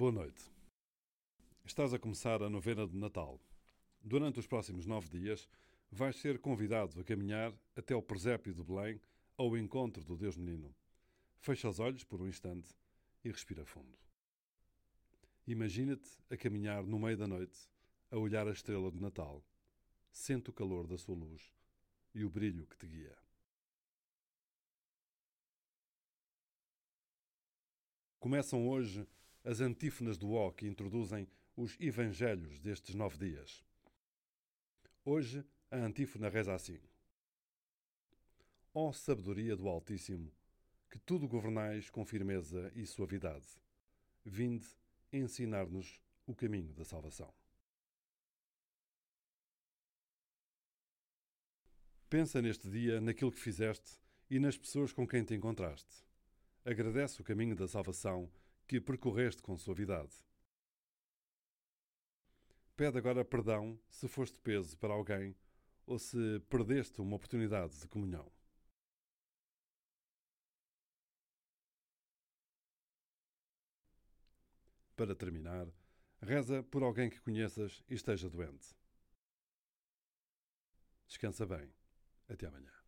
Boa noite. Estás a começar a novena de Natal. Durante os próximos nove dias, vais ser convidado a caminhar até o presépio de Belém ao encontro do Deus Menino. Fecha os olhos por um instante e respira fundo. Imagina-te a caminhar no meio da noite, a olhar a estrela de Natal. Sente o calor da sua luz e o brilho que te guia. Começam hoje as antífonas do O que introduzem os evangelhos destes nove dias. Hoje a antífona reza assim: Ó sabedoria do Altíssimo, que tudo governais com firmeza e suavidade, vinde ensinar-nos o caminho da salvação. Pensa neste dia naquilo que fizeste e nas pessoas com quem te encontraste. Agradece o caminho da salvação que percorreste com suavidade. Pede agora perdão se foste peso para alguém ou se perdeste uma oportunidade de comunhão. Para terminar, reza por alguém que conheças e esteja doente. Descansa bem. Até amanhã.